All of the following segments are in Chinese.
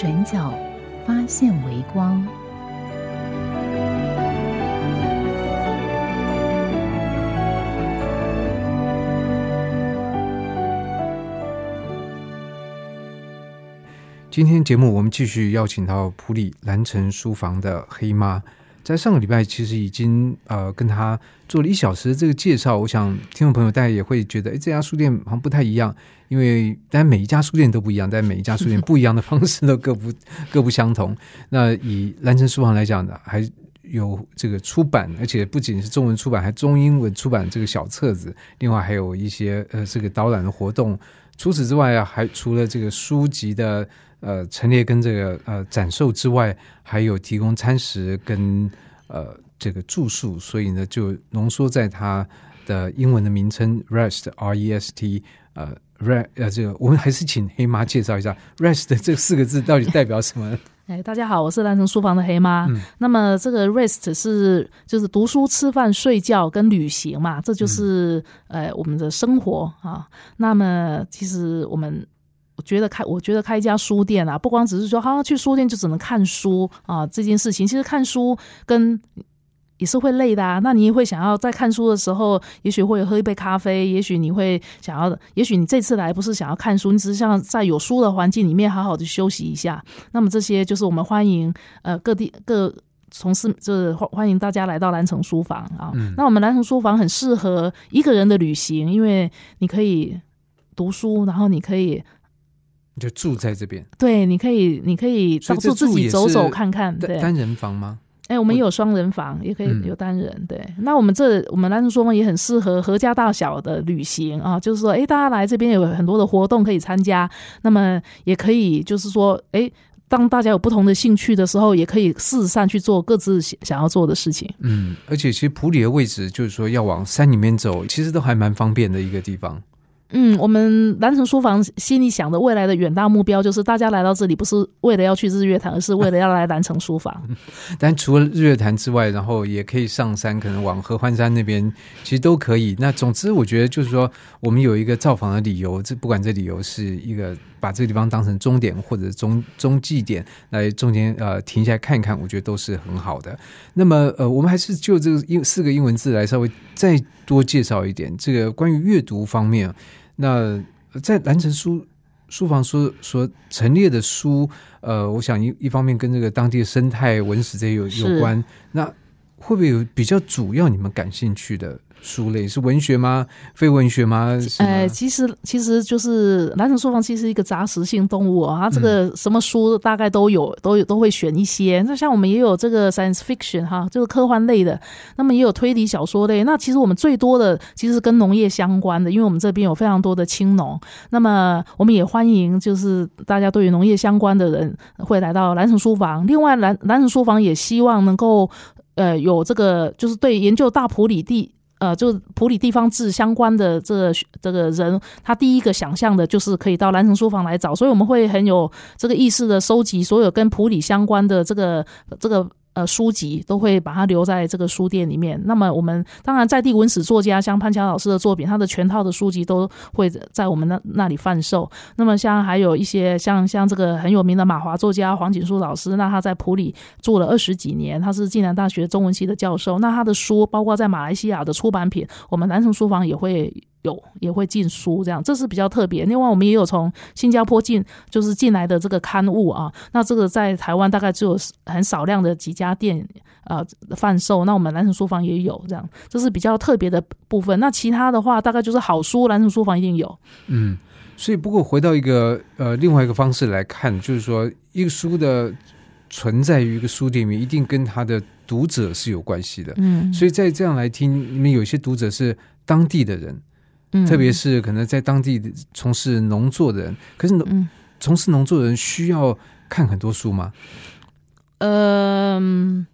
转角发现微光。今天节目我们继续邀请到普里蓝城书房的黑妈，在上个礼拜其实已经呃跟他做了一小时的这个介绍，我想听众朋友大家也会觉得，哎，这家书店好像不太一样，因为但每一家书店都不一样，但每一家书店不一样的方式都各不 各不相同。那以蓝城书房来讲呢，还有这个出版，而且不仅是中文出版，还中英文出版这个小册子，另外还有一些呃这个导览的活动。除此之外啊，还除了这个书籍的。呃，陈列跟这个呃展售之外，还有提供餐食跟呃这个住宿，所以呢，就浓缩在它的英文的名称 Rest R E S T 呃 Rest 呃这个我们还是请黑妈介绍一下 Rest 这四个字到底代表什么？哎，大家好，我是蓝城书房的黑妈。那么这个 Rest 是就是读书、吃饭、睡觉跟旅行嘛，这就是呃我们的生活啊。那么其实我们。我觉得开，我觉得开一家书店啊，不光只是说，好去书店就只能看书啊，这件事情其实看书跟也是会累的啊。那你也会想要在看书的时候，也许会喝一杯咖啡，也许你会想要，也许你这次来不是想要看书，你只是想在有书的环境里面好好的休息一下。那么这些就是我们欢迎呃各地各从事，就是欢欢迎大家来到蓝城书房啊。那我们蓝城书房很适合一个人的旅行，因为你可以读书，然后你可以。就住在这边，对，你可以，你可以到处自己走走看看。对，单人房吗？哎，我们有双人房，也可以有单人。对，那我们这我们蓝城书房也很适合合家大小的旅行啊，就是说，哎，大家来这边有很多的活动可以参加，那么也可以就是说，哎，当大家有不同的兴趣的时候，也可以四散去做各自想要做的事情。嗯，而且其实普里的位置就是说要往山里面走，其实都还蛮方便的一个地方。嗯，我们南城书房心里想的未来的远大目标，就是大家来到这里不是为了要去日月潭，而是为了要来南城书房。但除了日月潭之外，然后也可以上山，可能往合欢山那边，其实都可以。那总之，我觉得就是说，我们有一个造访的理由，这不管这理由是一个把这个地方当成终点或者中中继点，来中间呃停下来看一看，我觉得都是很好的。那么呃，我们还是就这个英四个英文字来稍微再多介绍一点，这个关于阅读方面。那在蓝城书书房所所陈列的书，呃，我想一一方面跟这个当地的生态文史这些有有关，那会不会有比较主要你们感兴趣的？书类是文学吗？非文学吗？呃，其实其实就是蓝城书房，其实一个杂食性动物啊。它这个什么书大概都有，都有都会选一些。那像我们也有这个 science fiction 哈，就是科幻类的。那么也有推理小说类。那其实我们最多的其实是跟农业相关的，因为我们这边有非常多的青农。那么我们也欢迎就是大家对于农业相关的人会来到蓝城书房。另外，蓝蓝城书房也希望能够呃有这个就是对研究大埔里地。呃，就普里地方志相关的这这个人，他第一个想象的就是可以到蓝城书房来找，所以我们会很有这个意识的收集所有跟普里相关的这个这个。书籍都会把它留在这个书店里面。那么，我们当然在地文史作家，像潘强老师的作品，他的全套的书籍都会在我们那那里贩售。那么，像还有一些像像这个很有名的马华作家黄锦书老师，那他在普里住了二十几年，他是暨南大学中文系的教授。那他的书，包括在马来西亚的出版品，我们南城书房也会。有也会进书，这样这是比较特别。另外，我们也有从新加坡进，就是进来的这个刊物啊。那这个在台湾大概只有很少量的几家店啊贩售。那我们蓝城书房也有这样，这是比较特别的部分。那其他的话，大概就是好书，蓝城书房一定有。嗯，所以不过回到一个呃另外一个方式来看，就是说一个书的存在于一个书店里面，一定跟他的读者是有关系的。嗯，所以在这样来听，你们有些读者是当地的人。嗯特别是可能在当地的从事农作的人。可是农嗯从事农作的人需要看很多书吗？嗯。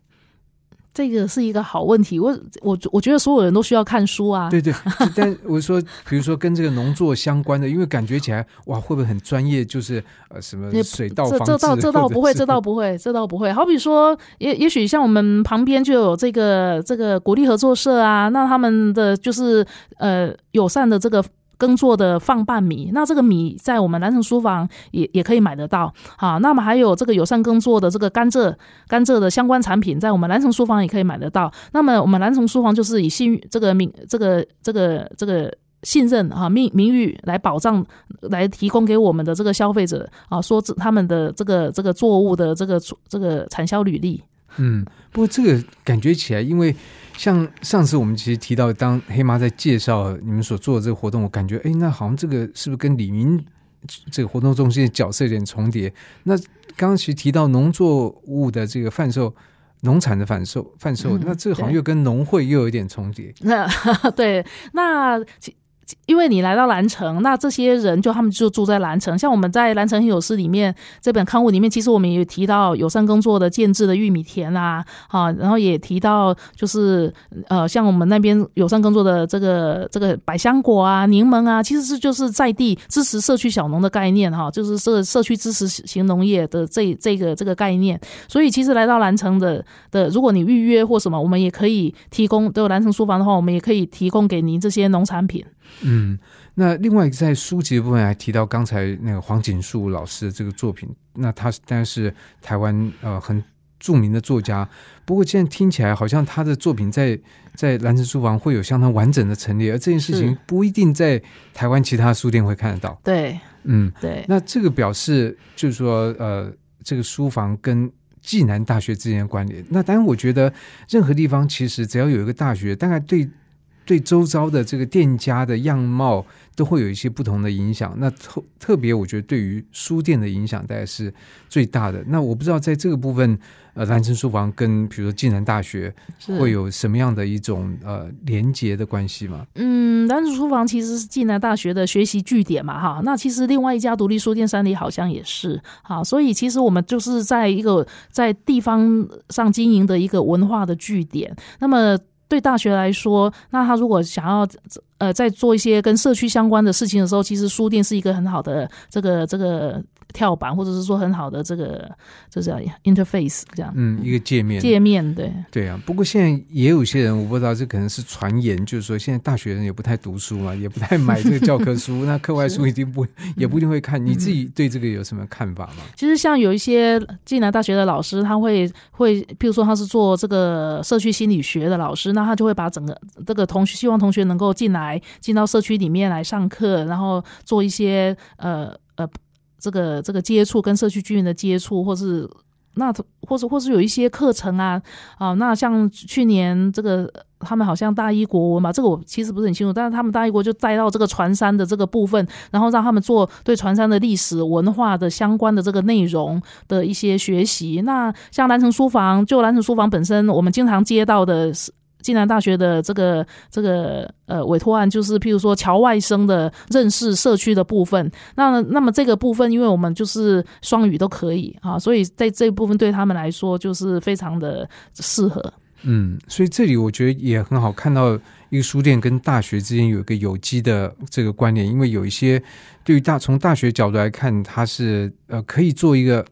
这个是一个好问题，我我我觉得所有人都需要看书啊。对对，但我说，比如说跟这个农作相关的，因为感觉起来哇，会不会很专业？就是呃，什么水稻这，这倒这倒不会，这倒不会，这倒不会。好比说，也也许像我们旁边就有这个这个国力合作社啊，那他们的就是呃友善的这个。耕作的放半米，那这个米在我们南城书房也也可以买得到。好，那么还有这个友善耕作的这个甘蔗，甘蔗的相关产品，在我们南城书房也可以买得到。那么我们南城书房就是以信誉这个名这个这个这个信任啊名名誉来保障，来提供给我们的这个消费者啊，说这他们的这个这个作物的这个这个产销履历。嗯，不过这个感觉起来，因为像上次我们其实提到，当黑妈在介绍你们所做的这个活动，我感觉哎，那好像这个是不是跟李明这个活动中心的角色有点重叠？那刚刚其实提到农作物的这个贩售。农产的贩售，贩售，那这个好像又跟农会又有一点重叠。那对，那因为你来到蓝城，那这些人就他们就住在蓝城。像我们在《蓝城有事》里面这本刊物里面，其实我们也提到友善耕作的建制的玉米田啊，啊，然后也提到就是呃，像我们那边友善耕作的这个这个百香果啊、柠檬啊，其实是就是在地支持社区小农的概念哈，就是社社区支持型农业的这这个这个概念。所以其实来到蓝城的的，如果你预约或什么，我们也可以提供。都有蓝城书房的话，我们也可以提供给您这些农产品。嗯，那另外在书籍的部分还提到刚才那个黄锦树老师的这个作品，那他当然是台湾呃很著名的作家，不过现在听起来好像他的作品在在蓝城书房会有相当完整的陈列，而这件事情不一定在台湾其他书店会看得到。对嗯，对，那这个表示就是说呃，这个书房跟暨南大学之间的关联。那当然，我觉得任何地方其实只要有一个大学，大概对对周遭的这个店家的样貌都会有一些不同的影响。那特特别，我觉得对于书店的影响大概是最大的。那我不知道在这个部分，呃，蓝城书房跟比如说暨南大学是会有什么样的一种呃连结的关系吗？嗯，蓝城书房其实是暨南大学的学习据点嘛，哈。那其实另外一家独立书店三里好像也是，哈。所以其实我们就是在一个在地方上经营的一个文化的据点。那么对大学来说，那他如果想要呃在做一些跟社区相关的事情的时候，其实书店是一个很好的这个这个跳板，或者是说很好的这个就是 interface 这样嗯，一个界面。界面对。对啊，不过现在也有些人，我不知道这可能是传言，就是说现在大学生也不太读书嘛，也不太买这个教科书，那课外书一定不 也不一定会看。你自己对这个有什么看法吗？其实像有一些暨南大学的老师，他会会，譬如说他是做这个社区心理学的老师，那他就会把整个这个同学希望同学能够进来，进到社区里面来上课，然后做一些呃呃这个这个接触跟社区居民的接触，或是那或者或是有一些课程啊啊，那像去年这个。他们好像大一国文吧，这个我其实不是很清楚，但是他们大一国就带到这个船山的这个部分，然后让他们做对船山的历史文化的相关的这个内容的一些学习。那像蓝城书房，就蓝城书房本身，我们经常接到的是。暨南大学的这个这个呃委托案，就是譬如说侨外生的认识社区的部分。那那么这个部分，因为我们就是双语都可以啊，所以在这一部分对他们来说就是非常的适合。嗯，所以这里我觉得也很好看到一个书店跟大学之间有一个有机的这个关联，因为有一些对于大从大学角度来看，它是呃可以做一个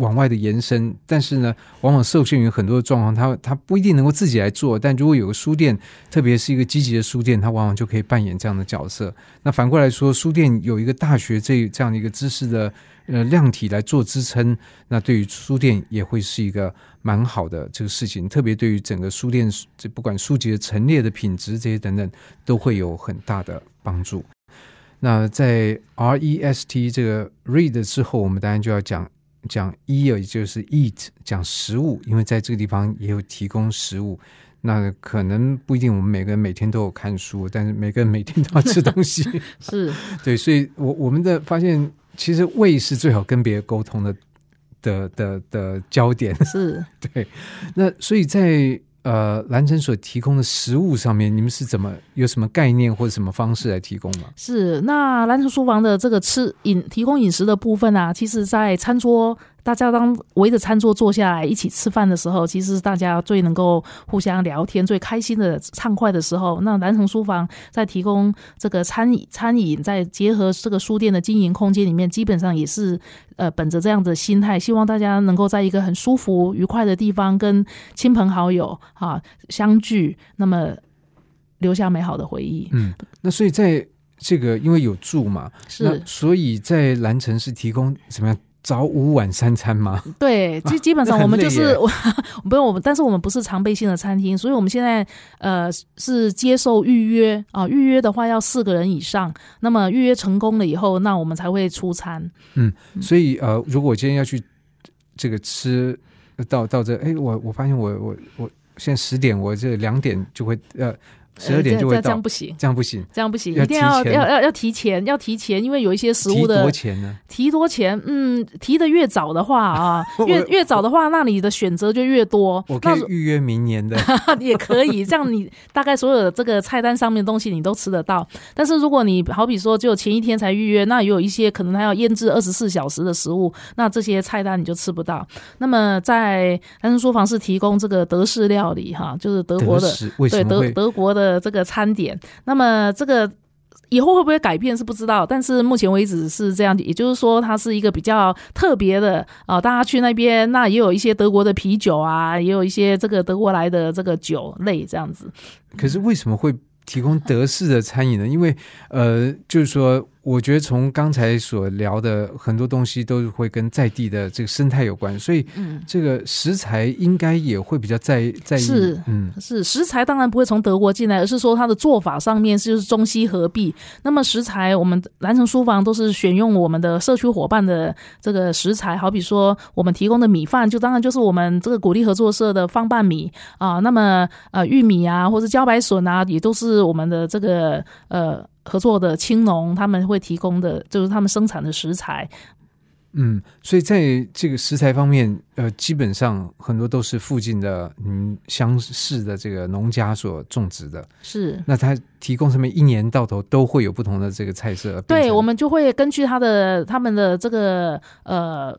往外的延伸，但是呢，往往受限于很多的状况，它它不一定能够自己来做。但如果有个书店，特别是一个积极的书店，它往往就可以扮演这样的角色。那反过来说，书店有一个大学这这样的一个知识的呃量体来做支撑，那对于书店也会是一个蛮好的这个事情。特别对于整个书店，这不管书籍的陈列的品质这些等等，都会有很大的帮助。那在 R E S T 这个 read 之后，我们当然就要讲讲 E，也就是 eat，讲食物，因为在这个地方也有提供食物。那可能不一定，我们每个人每天都有看书，但是每个人每天都要吃东西。是 对，所以我我们的发现，其实胃是最好跟别人沟通的的的的焦点。是，对，那所以在呃蓝城所提供的食物上面，你们是怎么有什么概念或者什么方式来提供吗？是那蓝城书房的这个吃饮提供饮食的部分啊，其实在餐桌。大家当围着餐桌坐下来一起吃饭的时候，其实是大家最能够互相聊天、最开心的畅快的时候。那南城书房在提供这个餐饮，餐饮在结合这个书店的经营空间里面，基本上也是呃本着这样的心态，希望大家能够在一个很舒服、愉快的地方跟亲朋好友啊相聚，那么留下美好的回忆。嗯，那所以在这个因为有住嘛，是所以在蓝城是提供怎么样？早午晚三餐吗？对，基基本上我们就是我，不用我们，但是我们不是常备性的餐厅，所以我们现在呃是接受预约啊，预约的话要四个人以上，那么预约成功了以后，那我们才会出餐。嗯，所以呃，如果我今天要去这个吃到到这，哎，我我发现我我我现在十点，我这两点就会呃。十二点就会到，这样不行，这样不行，这样不行，一定要要要要提前，要提前，因为有一些食物的提多钱呢？提多钱，嗯，提的越早的话啊，越越早的话，那你的选择就越多。我可以预约明年的，也可以，这样你大概所有的这个菜单上面的东西你都吃得到。但是如果你好比说只有前一天才预约，那有一些可能它要腌制二十四小时的食物，那这些菜单你就吃不到。那么在安生书房是提供这个德式料理哈，就是德国的，对德德国的这个餐点。那么这个以后会不会改变是不知道，但是目前为止是这样，也就是说它是一个比较特别的啊，大家去那边那也有一些德国的啤酒啊，也有一些这个德国来的这个酒类这样子。可是为什么会提供德式的餐饮呢？因为呃，就是说。我觉得从刚才所聊的很多东西都会跟在地的这个生态有关，所以这个食材应该也会比较在在意。是，嗯，是食材当然不会从德国进来，而是说它的做法上面就是中西合璧。那么食材，我们蓝城书房都是选用我们的社区伙伴的这个食材，好比说我们提供的米饭，就当然就是我们这个鼓励合作社的方拌米啊。那么呃玉米啊，或者茭白笋啊，也都是我们的这个呃。合作的青农他们会提供的就是他们生产的食材，嗯，所以在这个食材方面，呃，基本上很多都是附近的嗯乡市的这个农家所种植的，是。那他提供上面一年到头都会有不同的这个菜色，对，我们就会根据他的他们的这个呃，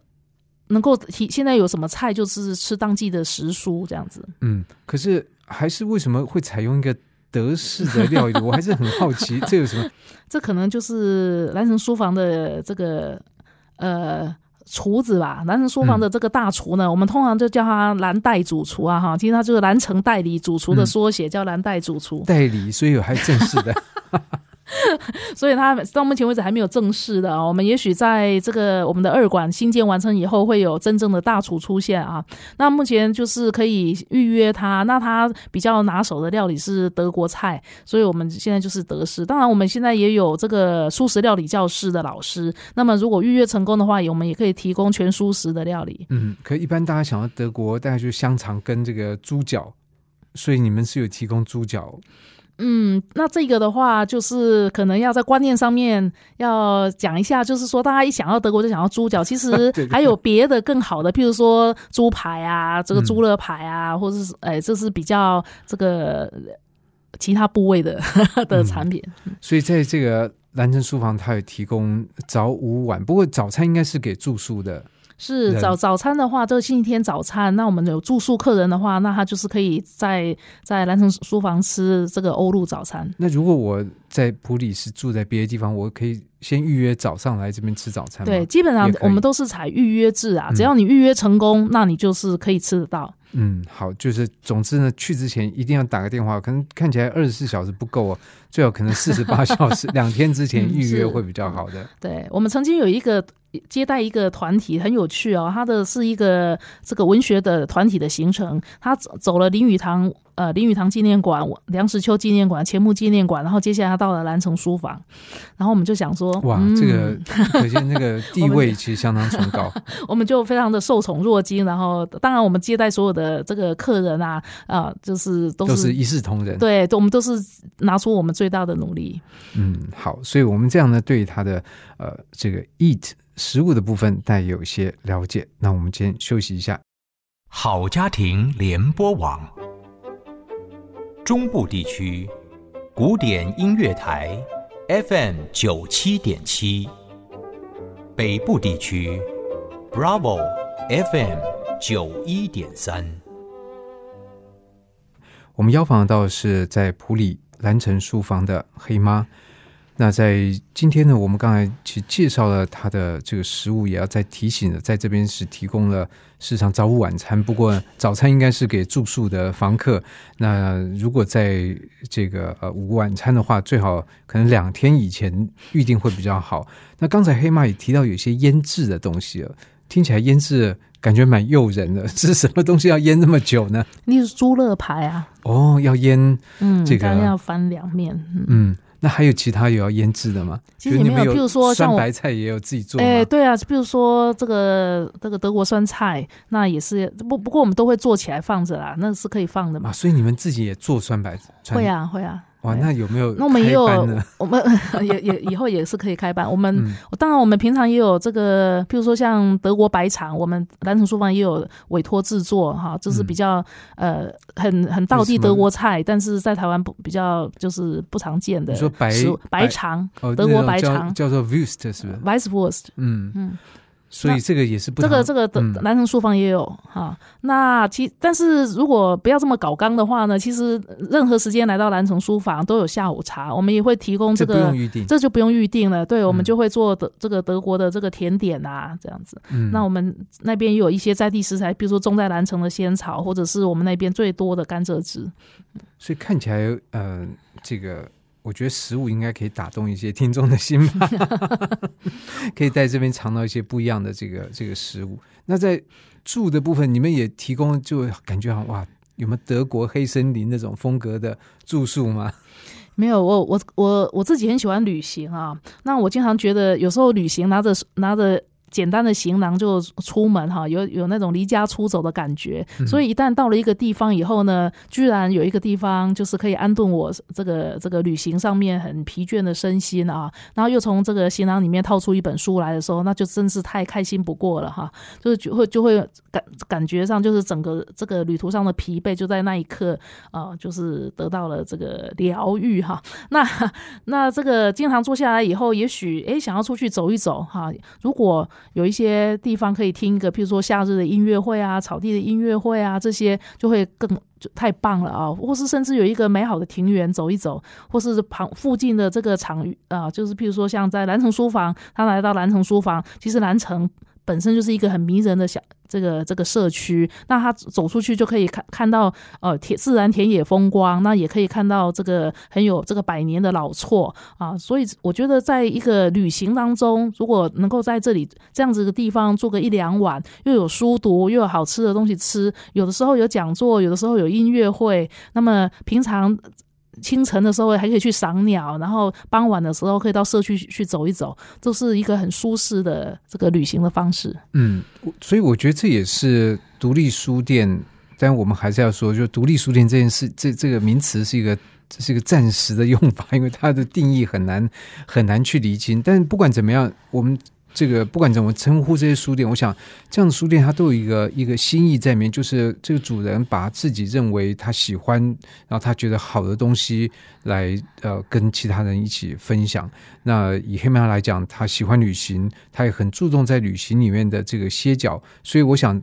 能够提现在有什么菜，就是吃当季的时蔬这样子。嗯，可是还是为什么会采用一个？德式的料理，我还是很好奇，这有什么？这可能就是蓝城书房的这个呃厨子吧。蓝城书房的这个大厨呢，我们通常就叫他蓝带主厨啊，哈，其实他就是蓝城代理主厨的缩写，叫蓝带主厨代理，所以有还正式的。所以，他到目前为止还没有正式的啊。我们也许在这个我们的二馆新建完成以后，会有真正的大厨出现啊。那目前就是可以预约他。那他比较拿手的料理是德国菜，所以我们现在就是德式。当然，我们现在也有这个素食料理教室的老师。那么，如果预约成功的话，我们也可以提供全素食的料理。嗯，可一般大家想到德国，大概就是香肠跟这个猪脚，所以你们是有提供猪脚。嗯，那这个的话，就是可能要在观念上面要讲一下，就是说，大家一想到德国就想到猪脚，其实还有别的更好的，譬如说猪排啊，这个猪肋排啊，或者是哎，这是比较这个其他部位的的产品。所以在这个蓝城书房，它有提供早午晚，不过早餐应该是给住宿的。是早早餐的话，这个星期天早餐，那我们有住宿客人的话，那他就是可以在在蓝城书房吃这个欧陆早餐。那如果我在普里是住在别的地方，我可以先预约早上来这边吃早餐。对，基本上我们都是采预约制啊，只要你预约成功，那你就是可以吃得到。嗯，好，就是总之呢，去之前一定要打个电话，可能看起来二十四小时不够哦，最好可能四十八小时，两天之前预约会比较好的。对我们曾经有一个。接待一个团体很有趣哦，他的是一个这个文学的团体的行程，他走走了林语堂呃林语堂纪念馆、梁实秋纪念馆、钱穆纪念馆，然后接下来他到了蓝城书房，然后我们就想说，哇，这个 可见那个地位其实相当崇高，我们就非常的受宠若惊，然后当然我们接待所有的这个客人啊啊，就是都是一视同仁，对，我们都是拿出我们最大的努力。嗯，好，所以我们这样呢，对他的呃这个 eat。食物的部分，带有一些了解。那我们先休息一下。好家庭联播网，中部地区古典音乐台 FM 九七点七，北部地区 Bravo FM 九一点三。我们邀访到是在普里兰城书房的黑妈。那在今天呢，我们刚才其实介绍了他的这个食物，也要再提醒的，在这边是提供了市场早午晚餐。不过早餐应该是给住宿的房客。那如果在这个呃午晚餐的话，最好可能两天以前预定会比较好。那刚才黑妈也提到有些腌制的东西了，听起来腌制感觉蛮诱人的。是什么东西要腌那么久呢？你是猪肋排啊？哦，要腌，嗯，这个要翻两面，嗯。嗯 那还有其他有要腌制的吗？其实也没有，比如说像酸白菜也有自己做。哎，对啊，比如说这个这个德国酸菜，那也是不不过我们都会做起来放着啦，那是可以放的嘛。所以你们自己也做酸白菜？会啊，会啊。哇，那有没有？那我们也有，我们 也也以后也是可以开班。我们当然，我们平常也有这个，譬如说像德国白肠，我们蓝城书房也有委托制作哈，就是比较呃很很道地德国菜，但是在台湾不比较就是不常见的。你说白白肠，德国白肠叫做 Wurst 是不是？Weisswurst，嗯嗯。所以这个也是不这个这个的南城书房也有哈。那其但是如果不要这么搞刚的话呢，其实任何时间来到南城书房都有下午茶，我们也会提供这个，这不用预定，这就不用预定了。对，我们就会做德这个德国的这个甜点啊，这样子。那我们那边也有一些在地食材，比如说种在南城的仙草，或者是我们那边最多的甘蔗汁。所以看起来，呃，这个。我觉得食物应该可以打动一些听众的心吧，可以在这边尝到一些不一样的这个这个食物。那在住的部分，你们也提供，就感觉好哇，有没有德国黑森林那种风格的住宿吗？没有，我我我我自己很喜欢旅行啊。那我经常觉得，有时候旅行拿着拿着。简单的行囊就出门哈，有有那种离家出走的感觉。所以一旦到了一个地方以后呢，居然有一个地方就是可以安顿我这个这个旅行上面很疲倦的身心啊。然后又从这个行囊里面掏出一本书来的时候，那就真是太开心不过了哈。就是就会就会感感觉上就是整个这个旅途上的疲惫就在那一刻啊，就是得到了这个疗愈哈。那那这个经常坐下来以后，也许诶想要出去走一走哈。如果有一些地方可以听一个，譬如说夏日的音乐会啊，草地的音乐会啊，这些就会更就太棒了啊！或是甚至有一个美好的庭园走一走，或是旁附近的这个场域啊，就是譬如说像在南城书房，他来到南城书房，其实南城本身就是一个很迷人的小。这个这个社区，那他走出去就可以看看到呃田自然田野风光，那也可以看到这个很有这个百年的老厝啊，所以我觉得在一个旅行当中，如果能够在这里这样子的地方住个一两晚，又有书读，又有好吃的东西吃，有的时候有讲座，有的时候有音乐会，那么平常。清晨的时候还可以去赏鸟，然后傍晚的时候可以到社区去走一走，都是一个很舒适的这个旅行的方式。嗯，所以我觉得这也是独立书店，但我们还是要说，就独立书店这件事，这这个名词是一个这是一个暂时的用法，因为它的定义很难很难去厘清。但不管怎么样，我们。这个不管怎么称呼这些书店，我想这样的书店它都有一个一个心意在里面，就是这个主人把自己认为他喜欢，然后他觉得好的东西来呃跟其他人一起分享。那以黑曼来讲，他喜欢旅行，他也很注重在旅行里面的这个歇脚，所以我想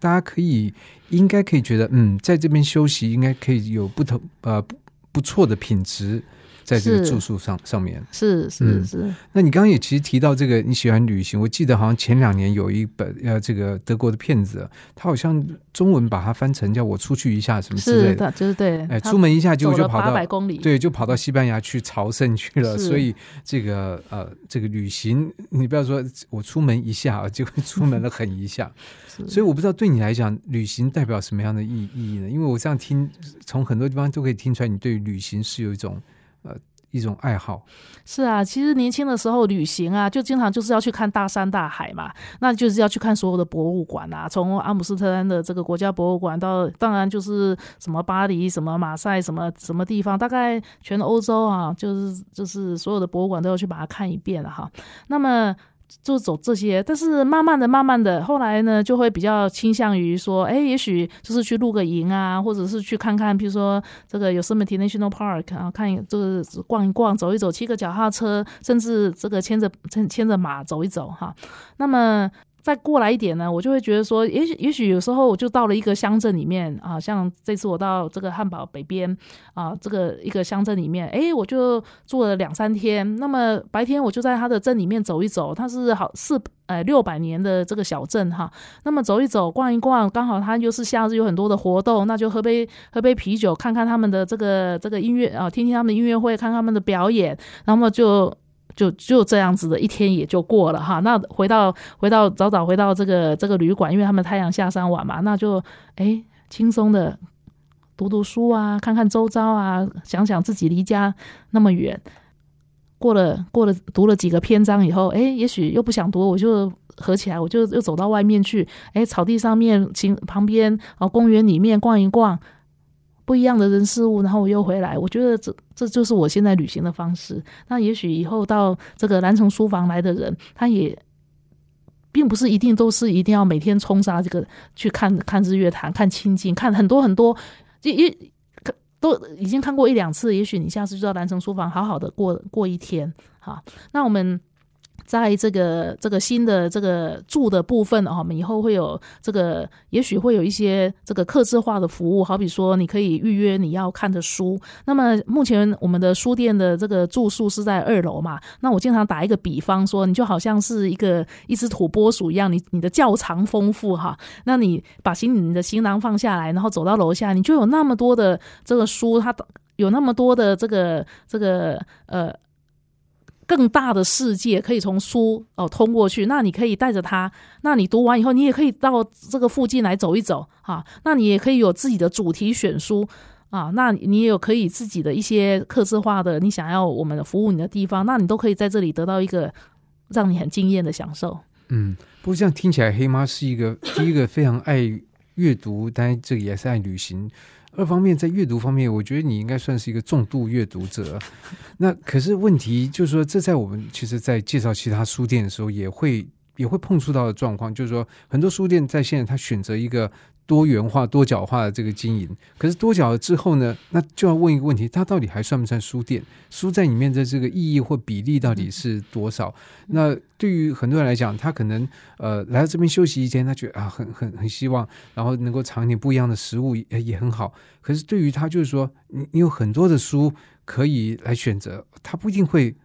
大家可以应该可以觉得，嗯，在这边休息应该可以有不同呃不不错的品质。在这个住宿上上面。是是是，那你刚刚也其实提到这个你喜欢旅行，我记得好像前两年有一本呃这个德国的片子，他好像中文把它翻成叫我出去一下什么之类的，就是对，哎，出门一下就就跑到八百公里，对，就跑到西班牙去朝圣去了。所以这个呃这个旅行，你不要说我出门一下就出门了很一下，所以我不知道对你来讲旅行代表什么样的意意义呢？因为我这样听，从很多地方都可以听出来，你对旅行是有一种。呃，一种爱好是啊，其实年轻的时候旅行啊，就经常就是要去看大山大海嘛，那就是要去看所有的博物馆啊，从阿姆斯特丹的这个国家博物馆到，当然就是什么巴黎、什么马赛、什么什么地方，大概全欧洲啊，就是就是所有的博物馆都要去把它看一遍了哈。那么。就走这些，但是慢慢的、慢慢的，后来呢，就会比较倾向于说，哎，也许就是去露个营啊，或者是去看看，比如说这个 Yosemite National Park 啊，看就是逛一逛、走一走，骑个脚踏车，甚至这个牵着牵牵着马走一走哈。那么。再过来一点呢，我就会觉得说，也许也许有时候我就到了一个乡镇里面啊，像这次我到这个汉堡北边啊，这个一个乡镇里面，诶，我就住了两三天。那么白天我就在他的镇里面走一走，它是好四呃六百年的这个小镇哈。那么走一走，逛一逛，刚好它又是夏日有很多的活动，那就喝杯喝杯啤酒，看看他们的这个这个音乐啊，听听他们的音乐会，看他们的表演，那么就。就就这样子的一天也就过了哈，那回到回到早早回到这个这个旅馆，因为他们太阳下山晚嘛，那就哎轻松的读读书啊，看看周遭啊，想想自己离家那么远，过了过了读了几个篇章以后，哎，也许又不想读，我就合起来，我就又走到外面去，哎，草地上面、旁旁边啊，公园里面逛一逛。不一样的人事物，然后我又回来，我觉得这这就是我现在旅行的方式。那也许以后到这个南城书房来的人，他也并不是一定都是一定要每天冲杀这个去看看日月潭、看清境、看很多很多，也也都已经看过一两次。也许你下次就到南城书房好好的过过一天。好，那我们。在这个这个新的这个住的部分啊，我们以后会有这个，也许会有一些这个客制化的服务，好比说你可以预约你要看的书。那么目前我们的书店的这个住宿是在二楼嘛？那我经常打一个比方说，你就好像是一个一只土拨鼠一样，你你的窖藏丰富哈。那你把行李的行囊放下来，然后走到楼下，你就有那么多的这个书，它有那么多的这个这个呃。更大的世界可以从书哦通过去，那你可以带着它，那你读完以后，你也可以到这个附近来走一走啊，那你也可以有自己的主题选书啊，那你也有可以自己的一些客制化的，你想要我们服务你的地方，那你都可以在这里得到一个让你很惊艳的享受。嗯，不过这样听起来，黑妈是一个第一个非常爱阅读，但这个也是爱旅行。二方面，在阅读方面，我觉得你应该算是一个重度阅读者。那可是问题就是说，这在我们其实，在介绍其他书店的时候，也会也会碰触到的状况，就是说，很多书店在现在他选择一个。多元化、多角化的这个经营，可是多角了之后呢，那就要问一个问题：它到底还算不算书店？书在里面的这个意义或比例到底是多少？那对于很多人来讲，他可能呃来到这边休息一天，他觉得啊很很很希望，然后能够尝一点不一样的食物也也很好。可是对于他就是说，你你有很多的书可以来选择，他不一定会。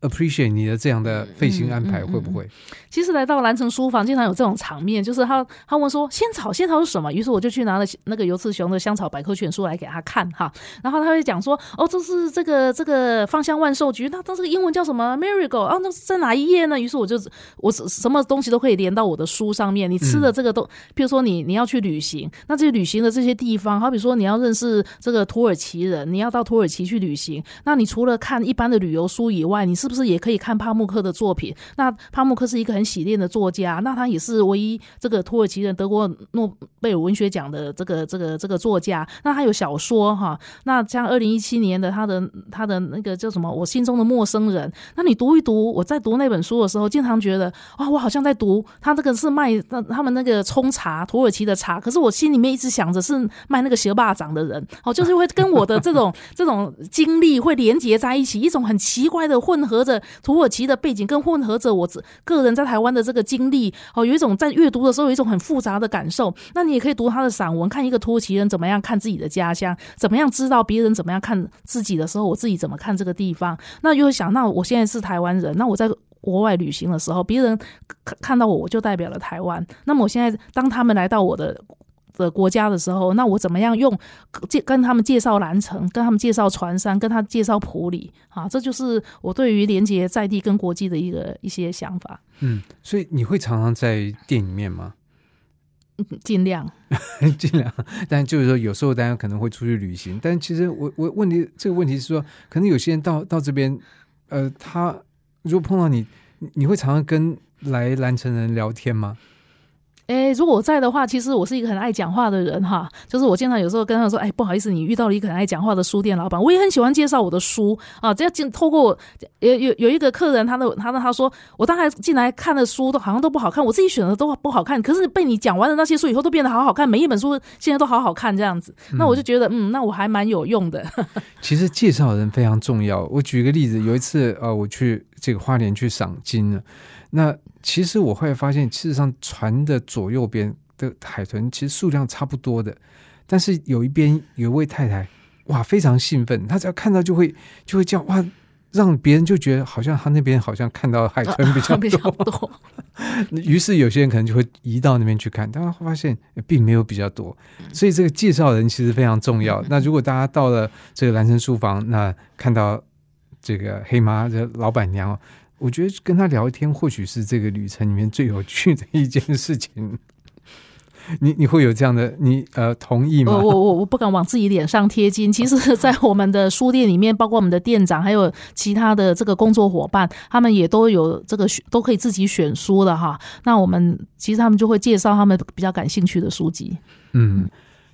Appreciate 你的这样的费心安排会不会？其实来到蓝城书房，经常有这种场面，就是他他问说仙草仙草是什么？于是我就去拿了那个尤次雄的香草百科全书来给他看哈，然后他会讲说哦，这是这个这个芳香万寿菊，那它这个英文叫什么？Marigold 啊，那在哪一页呢？于是我就我什么东西都可以连到我的书上面。你吃的这个都，比如说你你要去旅行，那这些旅行的这些地方，好比说你要认识这个土耳其人，你要到土耳其去旅行，那你除了看一般的旅游书以外，你是不是也可以看帕慕克的作品？那帕慕克是一个很洗练的作家，那他也是唯一这个土耳其人得过诺贝尔文学奖的这个这个这个作家。那他有小说哈，那像二零一七年的他的他的那个叫什么？我心中的陌生人。那你读一读，我在读那本书的时候，经常觉得哇，我好像在读他这个是卖那他们那个冲茶土耳其的茶，可是我心里面一直想着是卖那个蛇霸掌的人哦，就是会跟我的这种 这种经历会连接在一起，一种很奇怪的混合。合着土耳其的背景，跟混合着我个人在台湾的这个经历，哦，有一种在阅读的时候有一种很复杂的感受。那你也可以读他的散文，看一个土耳其人怎么样看自己的家乡，怎么样知道别人怎么样看自己的时候，我自己怎么看这个地方。那又想，那我现在是台湾人，那我在国外旅行的时候，别人看到我，我就代表了台湾。那么我现在当他们来到我的。的国家的时候，那我怎么样用介跟他们介绍蓝城，跟他们介绍船山，跟他介绍普里啊？这就是我对于连接在地跟国际的一个一些想法。嗯，所以你会常常在店里面吗？尽量，尽量。但就是说，有时候大家可能会出去旅行，但其实我我问题这个问题是说，可能有些人到到这边，呃，他如果碰到你，你会常常跟来蓝城人聊天吗？哎，如果我在的话，其实我是一个很爱讲话的人哈。就是我经常有时候跟他说，哎，不好意思，你遇到了一个很爱讲话的书店老板。我也很喜欢介绍我的书啊。这样进透过有有有一个客人，他的他的他说，我大概进来看的书都好像都不好看，我自己选的都不好看。可是被你讲完了那些书以后，都变得好好看，每一本书现在都好好看这样子。那我就觉得，嗯，那我还蛮有用的。其实介绍人非常重要。我举个例子，有一次呃，我去这个花莲去赏金了。那其实我后来发现，事实上船的左右边。的海豚其实数量差不多的，但是有一边有一位太太，哇，非常兴奋，她只要看到就会就会叫哇，让别人就觉得好像她那边好像看到海豚比较 多，于是有些人可能就会移到那边去看，但会发现并没有比较多，所以这个介绍人其实非常重要。那如果大家到了这个蓝城书房，那看到这个黑妈的老板娘，我觉得跟她聊天，或许是这个旅程里面最有趣的一件事情。你你会有这样的你呃同意吗？我我我不敢往自己脸上贴金。其实，在我们的书店里面，包括我们的店长，还有其他的这个工作伙伴，他们也都有这个都可以自己选书的哈。那我们其实他们就会介绍他们比较感兴趣的书籍。嗯，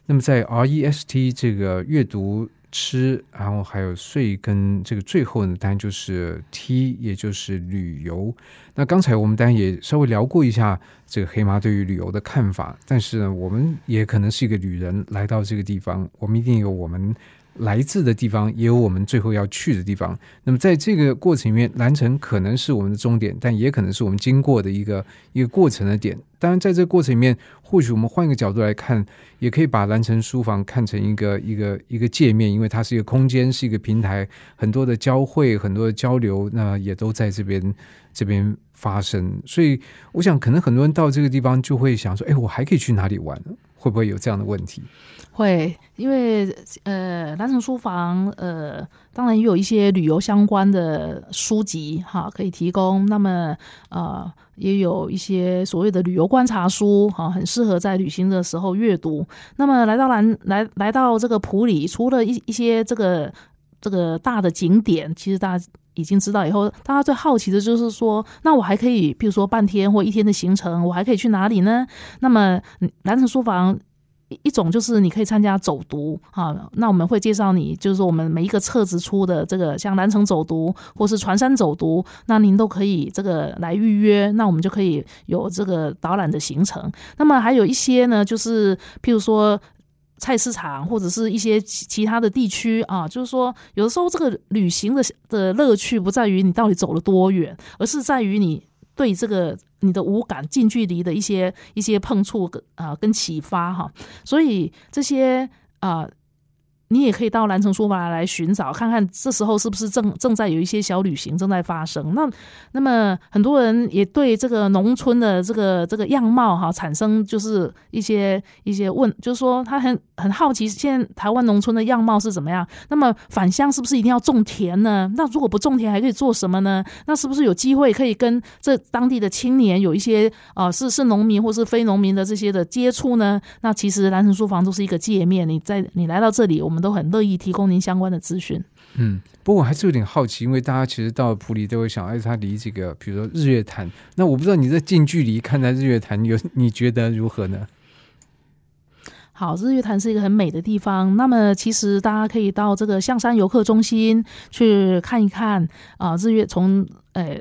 那么在 R E S T 这个阅读。吃，然后还有睡，跟这个最后呢，当然就是 T，也就是旅游。那刚才我们当然也稍微聊过一下这个黑妈对于旅游的看法，但是呢，我们也可能是一个旅人来到这个地方，我们一定有我们。来自的地方也有我们最后要去的地方。那么在这个过程里面，蓝城可能是我们的终点，但也可能是我们经过的一个一个过程的点。当然，在这个过程里面，或许我们换一个角度来看，也可以把蓝城书房看成一个一个一个界面，因为它是一个空间，是一个平台，很多的交汇，很多的交流，那也都在这边这边发生。所以，我想可能很多人到这个地方就会想说：“哎，我还可以去哪里玩？会不会有这样的问题？”会，因为呃，南城书房呃，当然也有一些旅游相关的书籍哈，可以提供。那么呃，也有一些所谓的旅游观察书哈，很适合在旅行的时候阅读。那么来到南来来到这个普里，除了一一些这个这个大的景点，其实大家已经知道以后，大家最好奇的就是说，那我还可以，比如说半天或一天的行程，我还可以去哪里呢？那么南城书房。一种就是你可以参加走读啊，那我们会介绍你，就是说我们每一个册子出的这个像南城走读或是船山走读，那您都可以这个来预约，那我们就可以有这个导览的行程。那么还有一些呢，就是譬如说菜市场或者是一些其他的地区啊，就是说有的时候这个旅行的的乐趣不在于你到底走了多远，而是在于你。对这个你的五感近距离的一些一些碰触跟啊跟启发哈，所以这些啊。你也可以到蓝城书房来寻找，看看这时候是不是正正在有一些小旅行正在发生。那那么很多人也对这个农村的这个这个样貌哈产生就是一些一些问，就是说他很很好奇，现在台湾农村的样貌是怎么样？那么返乡是不是一定要种田呢？那如果不种田还可以做什么呢？那是不是有机会可以跟这当地的青年有一些啊是是农民或是非农民的这些的接触呢？那其实蓝城书房都是一个界面，你在你来到这里，我们。都很乐意提供您相关的资讯。嗯，不过我还是有点好奇，因为大家其实到普里都会想，哎，它离这个，比如说日月潭，那我不知道你在近距离看待日月潭，有你觉得如何呢？好，日月潭是一个很美的地方。那么，其实大家可以到这个象山游客中心去看一看啊，日月从呃。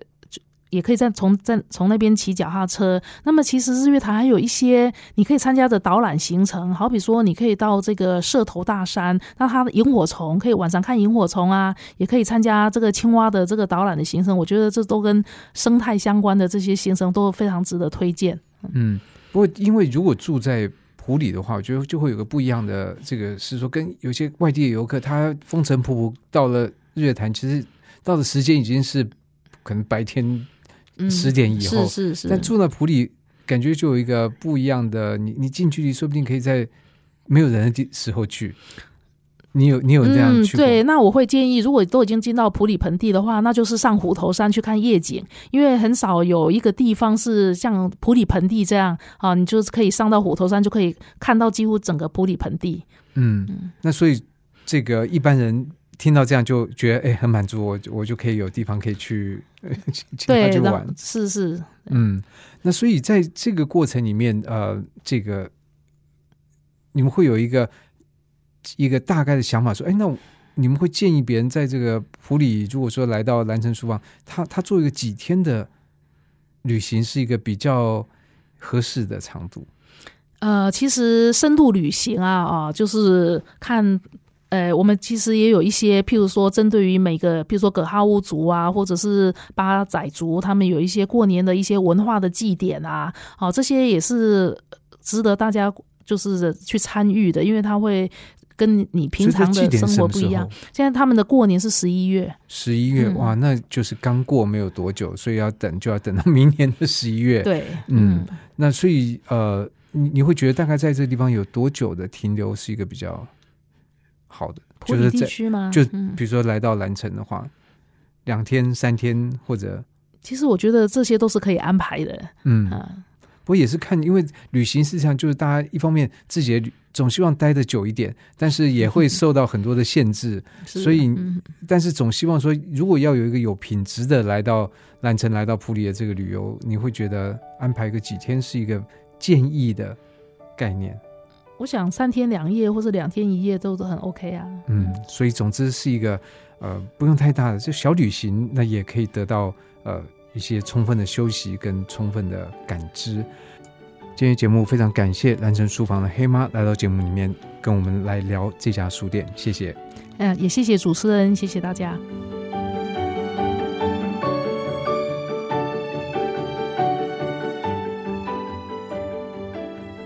也可以在从在从那边骑脚踏车。那么，其实日月潭还有一些你可以参加的导览行程，好比说，你可以到这个社头大山，那它的萤火虫可以晚上看萤火虫啊，也可以参加这个青蛙的这个导览的行程。我觉得这都跟生态相关的这些行程都非常值得推荐。嗯，不过因为如果住在湖里的话，我觉得就会有个不一样的这个是说，跟有些外地的游客，他风尘仆仆到了日月潭，其实到的时间已经是可能白天。十点以后，是是是，但住在普里，感觉就有一个不一样的。你你近距离，说不定可以在没有人的地时候去。你有你有这样去？对，那我会建议，如果都已经进到普里盆地的话，那就是上虎头山去看夜景，因为很少有一个地方是像普里盆地这样啊，你就是可以上到虎头山，就可以看到几乎整个普里盆地。嗯，那所以这个一般人听到这样就觉得哎很满足，我我就可以有地方可以去。请他对，去玩。是是，嗯，那所以在这个过程里面，呃，这个你们会有一个一个大概的想法，说，哎，那你们会建议别人在这个普里，如果说来到蓝城书房，他他做一个几天的旅行，是一个比较合适的长度。呃，其实深度旅行啊啊，就是看。呃，我们其实也有一些，譬如说，针对于每个，譬如说葛哈乌族啊，或者是巴仔族，他们有一些过年的一些文化的祭典啊，好、这些也是值得大家就是去参与的，因为它会跟你平常的生活不一样。现在他们的过年是十一月，十一月、嗯哇，那就是刚过没有多久，所以要等就要等到明年的十一月。，对，嗯，那所以呃，你你会觉得大概在这个地方有多久的停留是一个比较好的？就是在区吗？就嗯，比如说来到蓝城的话，两天、三天或者其实我觉得这些都是可以安排的嗯，啊。不过也是看，因为旅行事实上就是大家一方面自己的总希望待得久一点，但是也会 受到很多的限制，是所以嗯但是总希望说，如果要有一个有品质的来到蓝城、来到普里的这个旅游，你会觉得安排个几天是一个建议的概念。我想三天两夜或者两天一夜都是很 OK 啊。嗯，所以总之是一个呃不用太大的就小旅行，那也可以得到呃一些充分的休息跟充分的感知。今天节目非常感谢蓝城书房的黑妈来到节目里面跟我们来聊这家书店，谢谢。嗯、也谢谢主持人，谢谢大家。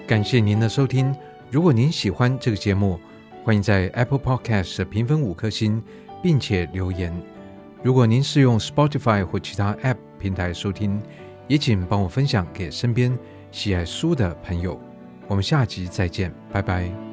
感谢您的收听。如果您喜欢这个节目，欢迎在 Apple Podcast 评分五颗星，并且留言。如果您是用 Spotify 或其他 App 平台收听，也请帮我分享给身边喜爱书的朋友。我们下集再见，拜拜。